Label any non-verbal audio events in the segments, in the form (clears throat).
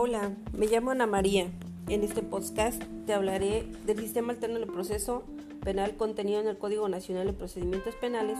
Hola, me llamo Ana María. En este podcast te hablaré del sistema alterno de proceso penal contenido en el Código Nacional de Procedimientos Penales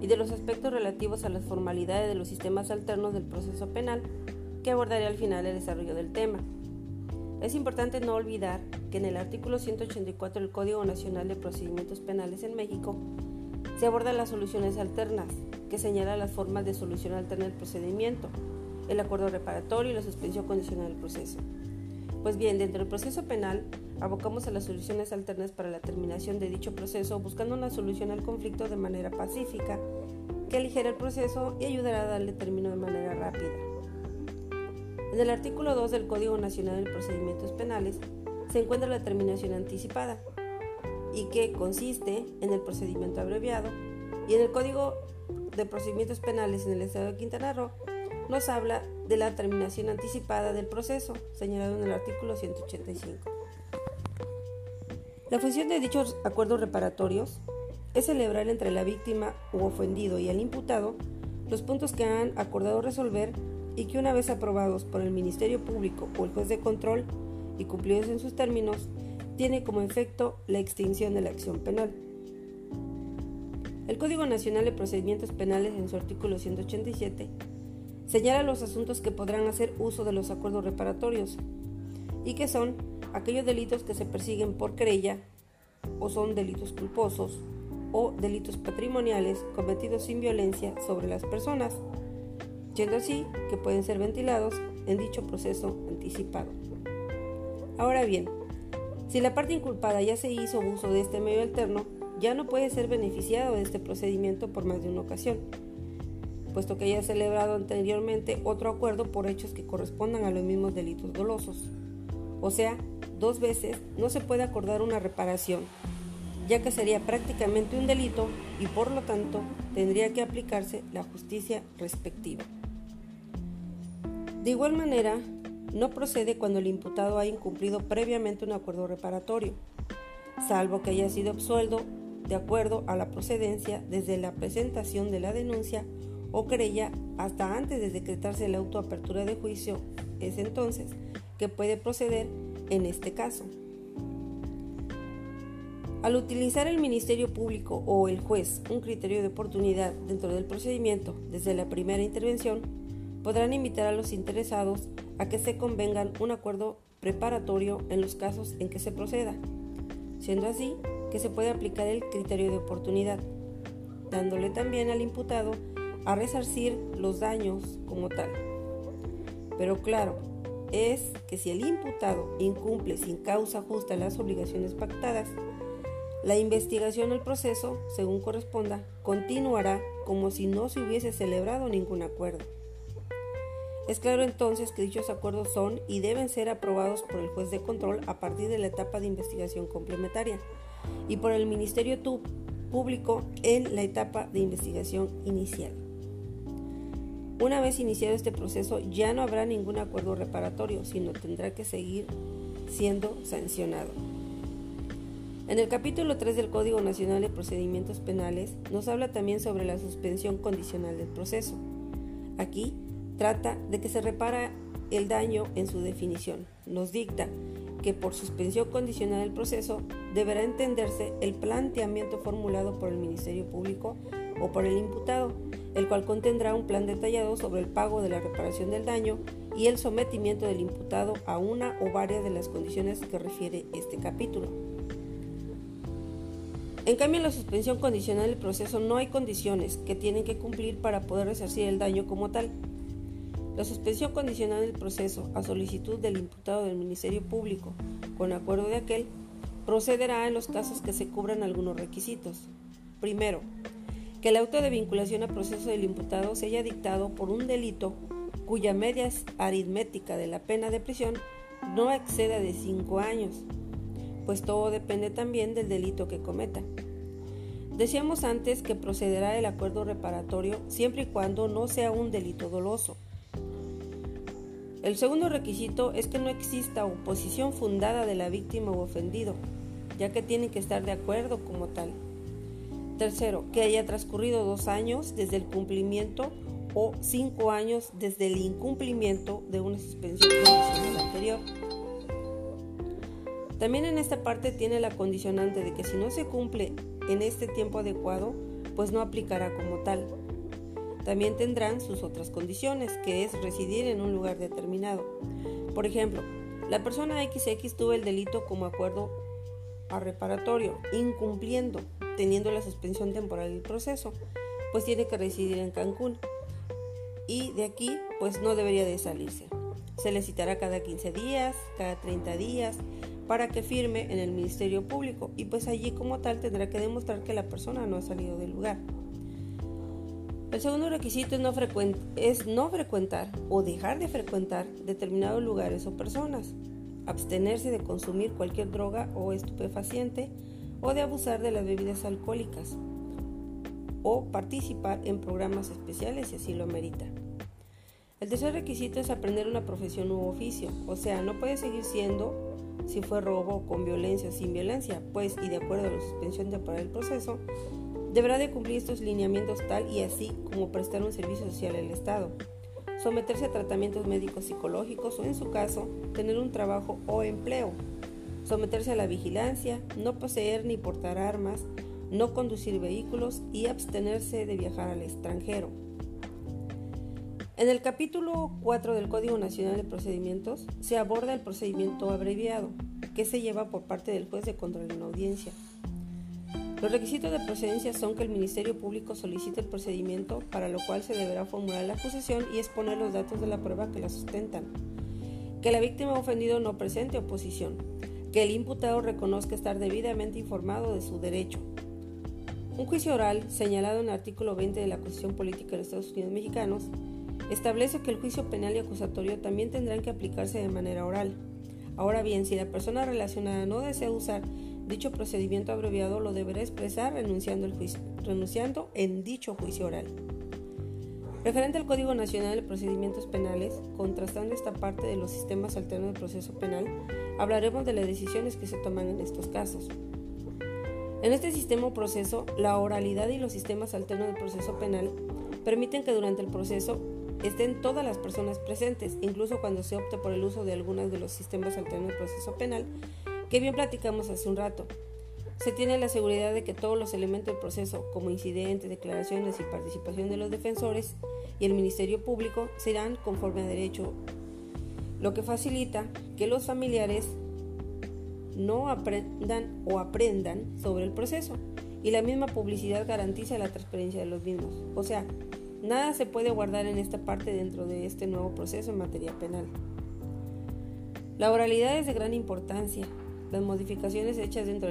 y de los aspectos relativos a las formalidades de los sistemas alternos del proceso penal que abordaré al final del desarrollo del tema. Es importante no olvidar que en el artículo 184 del Código Nacional de Procedimientos Penales en México se abordan las soluciones alternas, que señala las formas de solución alterna del procedimiento, el acuerdo reparatorio y la suspensión condicional del proceso. Pues bien, dentro del proceso penal, abocamos a las soluciones alternas para la terminación de dicho proceso, buscando una solución al conflicto de manera pacífica, que aligera el proceso y ayudará a darle término de manera rápida. En el artículo 2 del Código Nacional de Procedimientos Penales se encuentra la terminación anticipada, y que consiste en el procedimiento abreviado, y en el Código de Procedimientos Penales en el Estado de Quintana Roo nos habla de la terminación anticipada del proceso, señalado en el artículo 185. La función de dichos acuerdos reparatorios es celebrar entre la víctima u ofendido y el imputado los puntos que han acordado resolver y que una vez aprobados por el Ministerio Público o el juez de control y cumplidos en sus términos, tiene como efecto la extinción de la acción penal. El Código Nacional de Procedimientos Penales en su artículo 187 Señala los asuntos que podrán hacer uso de los acuerdos reparatorios y que son aquellos delitos que se persiguen por querella o son delitos culposos o delitos patrimoniales cometidos sin violencia sobre las personas, siendo así que pueden ser ventilados en dicho proceso anticipado. Ahora bien, si la parte inculpada ya se hizo uso de este medio alterno, ya no puede ser beneficiado de este procedimiento por más de una ocasión puesto que haya celebrado anteriormente otro acuerdo por hechos que correspondan a los mismos delitos dolosos. O sea, dos veces no se puede acordar una reparación, ya que sería prácticamente un delito y por lo tanto tendría que aplicarse la justicia respectiva. De igual manera, no procede cuando el imputado haya incumplido previamente un acuerdo reparatorio, salvo que haya sido absuelto de acuerdo a la procedencia desde la presentación de la denuncia o querella hasta antes de decretarse la autoapertura de juicio, es entonces que puede proceder en este caso. Al utilizar el Ministerio Público o el juez un criterio de oportunidad dentro del procedimiento desde la primera intervención, podrán invitar a los interesados a que se convengan un acuerdo preparatorio en los casos en que se proceda, siendo así que se puede aplicar el criterio de oportunidad, dándole también al imputado a resarcir los daños como tal. Pero claro, es que si el imputado incumple sin causa justa las obligaciones pactadas, la investigación del proceso, según corresponda, continuará como si no se hubiese celebrado ningún acuerdo. Es claro entonces que dichos acuerdos son y deben ser aprobados por el juez de control a partir de la etapa de investigación complementaria y por el Ministerio Público en la etapa de investigación inicial. Una vez iniciado este proceso ya no habrá ningún acuerdo reparatorio, sino tendrá que seguir siendo sancionado. En el capítulo 3 del Código Nacional de Procedimientos Penales nos habla también sobre la suspensión condicional del proceso. Aquí trata de que se repara el daño en su definición. Nos dicta que por suspensión condicional del proceso deberá entenderse el planteamiento formulado por el Ministerio Público o por el imputado, el cual contendrá un plan detallado sobre el pago de la reparación del daño y el sometimiento del imputado a una o varias de las condiciones que refiere este capítulo. En cambio, en la suspensión condicional del proceso no hay condiciones que tienen que cumplir para poder resarcir el daño como tal. La suspensión condicional del proceso, a solicitud del imputado del Ministerio Público, con acuerdo de aquel, procederá en los casos que se cubran algunos requisitos. Primero, que el auto de vinculación a proceso del imputado se haya dictado por un delito cuya media aritmética de la pena de prisión no exceda de 5 años, pues todo depende también del delito que cometa. Decíamos antes que procederá el acuerdo reparatorio siempre y cuando no sea un delito doloso. El segundo requisito es que no exista oposición fundada de la víctima o ofendido, ya que tienen que estar de acuerdo como tal. Tercero, que haya transcurrido dos años desde el cumplimiento o cinco años desde el incumplimiento de una suspensión condicional anterior. También en esta parte tiene la condicionante de que si no se cumple en este tiempo adecuado, pues no aplicará como tal. También tendrán sus otras condiciones, que es residir en un lugar determinado. Por ejemplo, la persona XX tuvo el delito como acuerdo a reparatorio, incumpliendo, teniendo la suspensión temporal del proceso, pues tiene que residir en Cancún. Y de aquí, pues no debería de salirse. Se le citará cada 15 días, cada 30 días, para que firme en el Ministerio Público y pues allí como tal tendrá que demostrar que la persona no ha salido del lugar. El segundo requisito es no frecuentar o dejar de frecuentar determinados lugares o personas, abstenerse de consumir cualquier droga o estupefaciente o de abusar de las bebidas alcohólicas o participar en programas especiales si así lo amerita. El tercer requisito es aprender una profesión u oficio, o sea, no puede seguir siendo si fue robo con violencia o sin violencia, pues y de acuerdo a la suspensión temporal del proceso, deberá de cumplir estos lineamientos tal y así como prestar un servicio social al Estado, someterse a tratamientos médicos psicológicos o en su caso tener un trabajo o empleo, someterse a la vigilancia, no poseer ni portar armas, no conducir vehículos y abstenerse de viajar al extranjero. En el capítulo 4 del Código Nacional de Procedimientos se aborda el procedimiento abreviado, que se lleva por parte del juez de control en audiencia. Los requisitos de procedencia son que el Ministerio Público solicite el procedimiento, para lo cual se deberá formular la acusación y exponer los datos de la prueba que la sustentan, que la víctima ofendido no presente oposición, que el imputado reconozca estar debidamente informado de su derecho. Un juicio oral, señalado en el artículo 20 de la Constitución Política de los Estados Unidos Mexicanos, establece que el juicio penal y acusatorio también tendrán que aplicarse de manera oral. Ahora bien, si la persona relacionada no desea usar dicho procedimiento abreviado, lo deberá expresar renunciando, en dicho juicio oral. Referente al Código Nacional de Procedimientos Penales, contrastando esta parte de los sistemas alternos de proceso penal, hablaremos de las decisiones que se toman en estos casos. En este sistema o proceso, la oralidad y los sistemas alternos de proceso penal permiten que durante el proceso estén todas las personas presentes, incluso cuando se opte por el uso de algunos de los sistemas alternos de proceso penal, que bien platicamos hace un rato. Se tiene la seguridad de que todos los elementos del proceso, como incidentes, declaraciones y participación de los defensores y el Ministerio Público, serán conforme a derecho, lo que facilita que los familiares no aprendan o aprendan sobre el proceso y la misma publicidad garantiza la transparencia de los mismos. O sea, Nada se puede guardar en esta parte dentro de este nuevo proceso en materia penal. La oralidad es de gran importancia. Las modificaciones hechas dentro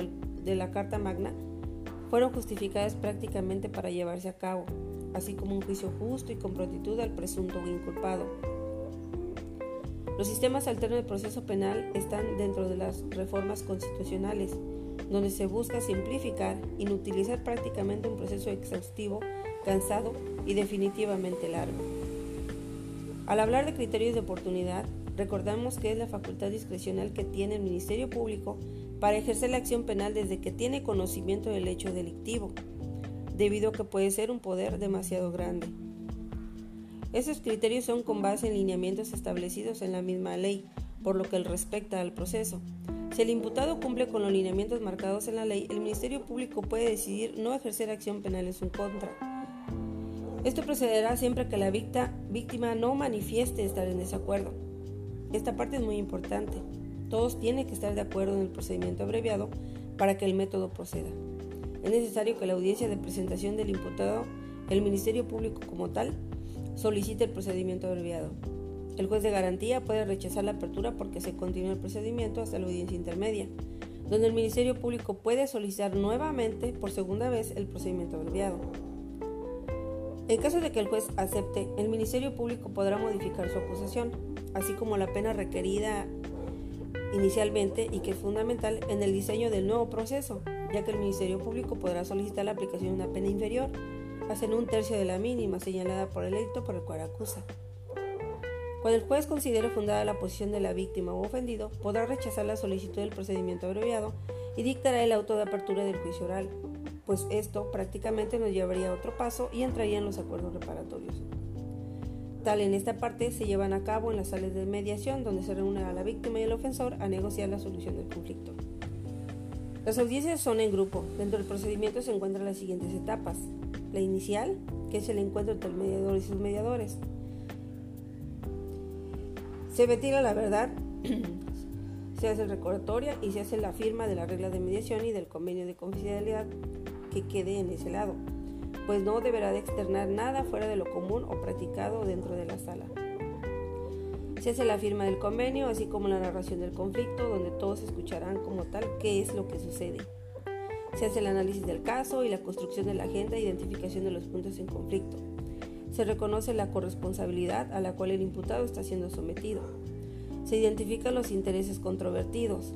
de la Carta Magna fueron justificadas prácticamente para llevarse a cabo, así como un juicio justo y con prontitud al presunto inculpado. Los sistemas alternos de proceso penal están dentro de las reformas constitucionales, donde se busca simplificar, inutilizar prácticamente un proceso exhaustivo cansado y definitivamente largo. Al hablar de criterios de oportunidad, recordamos que es la facultad discrecional que tiene el Ministerio Público para ejercer la acción penal desde que tiene conocimiento del hecho delictivo, debido a que puede ser un poder demasiado grande. Esos criterios son con base en lineamientos establecidos en la misma ley, por lo que respecta al proceso. Si el imputado cumple con los lineamientos marcados en la ley, el Ministerio Público puede decidir no ejercer acción penal en su contra esto procederá siempre que la víctima no manifieste estar en desacuerdo. Esta parte es muy importante. Todos tienen que estar de acuerdo en el procedimiento abreviado para que el método proceda. Es necesario que la audiencia de presentación del imputado, el Ministerio Público como tal, solicite el procedimiento abreviado. El juez de garantía puede rechazar la apertura porque se continúa el procedimiento hasta la audiencia intermedia, donde el Ministerio Público puede solicitar nuevamente por segunda vez el procedimiento abreviado. En caso de que el juez acepte, el Ministerio Público podrá modificar su acusación, así como la pena requerida inicialmente y que es fundamental en el diseño del nuevo proceso, ya que el Ministerio Público podrá solicitar la aplicación de una pena inferior, hasta un tercio de la mínima señalada por el delito por el cual acusa. Cuando el juez considere fundada la posición de la víctima o ofendido, podrá rechazar la solicitud del procedimiento abreviado y dictará el auto de apertura del juicio oral pues esto prácticamente nos llevaría a otro paso y entraría en los acuerdos reparatorios. tal, en esta parte se llevan a cabo en las salas de mediación, donde se reúnen a la víctima y el ofensor a negociar la solución del conflicto. Las audiencias son en grupo. Dentro del procedimiento se encuentran las siguientes etapas. La inicial, que es el encuentro entre el mediador y sus mediadores. Se ventila la verdad, (clears throat) se hace el recordatorio y se hace la firma de la regla de mediación y del convenio de confidencialidad que quede en ese lado, pues no deberá de externar nada fuera de lo común o practicado dentro de la sala. Se hace la firma del convenio, así como la narración del conflicto, donde todos escucharán como tal qué es lo que sucede. Se hace el análisis del caso y la construcción de la agenda e identificación de los puntos en conflicto. Se reconoce la corresponsabilidad a la cual el imputado está siendo sometido. Se identifican los intereses controvertidos.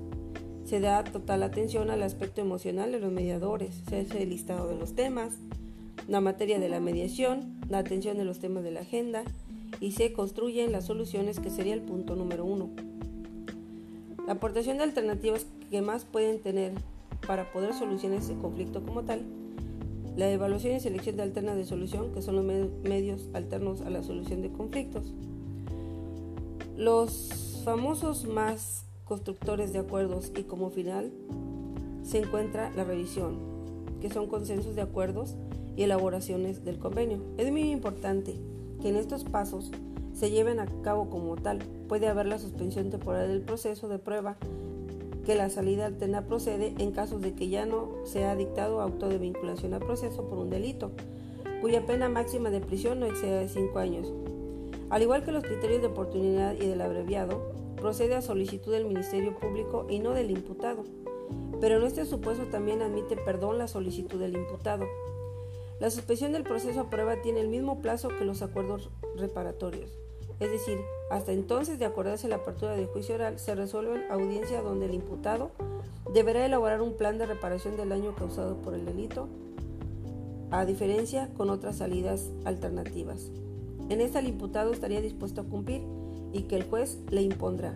Se da total atención al aspecto emocional de los mediadores. Se hace el listado de los temas, la materia de la mediación, la atención de los temas de la agenda, y se construyen las soluciones que sería el punto número uno. La aportación de alternativas que más pueden tener para poder solucionar ese conflicto como tal, la evaluación y selección de alternas de solución, que son los medios alternos a la solución de conflictos. Los famosos más constructores de acuerdos y como final se encuentra la revisión, que son consensos de acuerdos y elaboraciones del convenio. Es muy importante que en estos pasos se lleven a cabo como tal. Puede haber la suspensión temporal del proceso de prueba que la salida alterna procede en casos de que ya no se ha dictado auto de vinculación al proceso por un delito, cuya pena máxima de prisión no exceda de 5 años. Al igual que los criterios de oportunidad y del abreviado, procede a solicitud del Ministerio Público y no del imputado, pero en este supuesto también admite perdón la solicitud del imputado. La suspensión del proceso a prueba tiene el mismo plazo que los acuerdos reparatorios, es decir, hasta entonces de acordarse la apertura de juicio oral se resuelve en audiencia donde el imputado deberá elaborar un plan de reparación del daño causado por el delito, a diferencia con otras salidas alternativas. En esta el imputado estaría dispuesto a cumplir y que el juez le impondrá.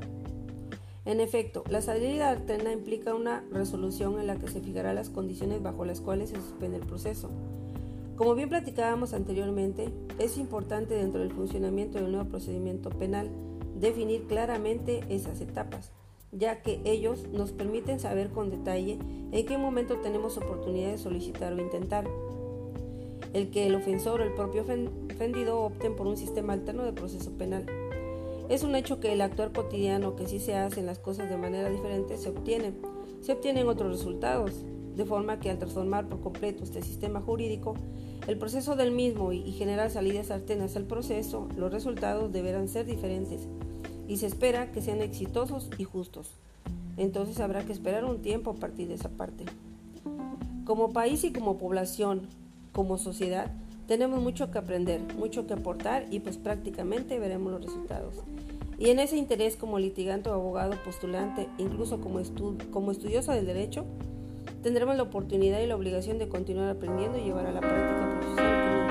En efecto, la salida alterna implica una resolución en la que se fijará las condiciones bajo las cuales se suspende el proceso. Como bien platicábamos anteriormente, es importante dentro del funcionamiento del nuevo procedimiento penal definir claramente esas etapas, ya que ellos nos permiten saber con detalle en qué momento tenemos oportunidad de solicitar o intentar. El que el ofensor o el propio ofendido opten por un sistema alterno de proceso penal. Es un hecho que el actuar cotidiano, que si se hacen las cosas de manera diferente, se obtiene. Se obtienen otros resultados, de forma que al transformar por completo este sistema jurídico, el proceso del mismo y generar salidas alternas al proceso, los resultados deberán ser diferentes y se espera que sean exitosos y justos. Entonces habrá que esperar un tiempo a partir de esa parte. Como país y como población, como sociedad, tenemos mucho que aprender, mucho que aportar y pues prácticamente veremos los resultados. Y en ese interés como litigante o abogado postulante, incluso como, como estudioso del derecho, tendremos la oportunidad y la obligación de continuar aprendiendo y llevar a la práctica profesional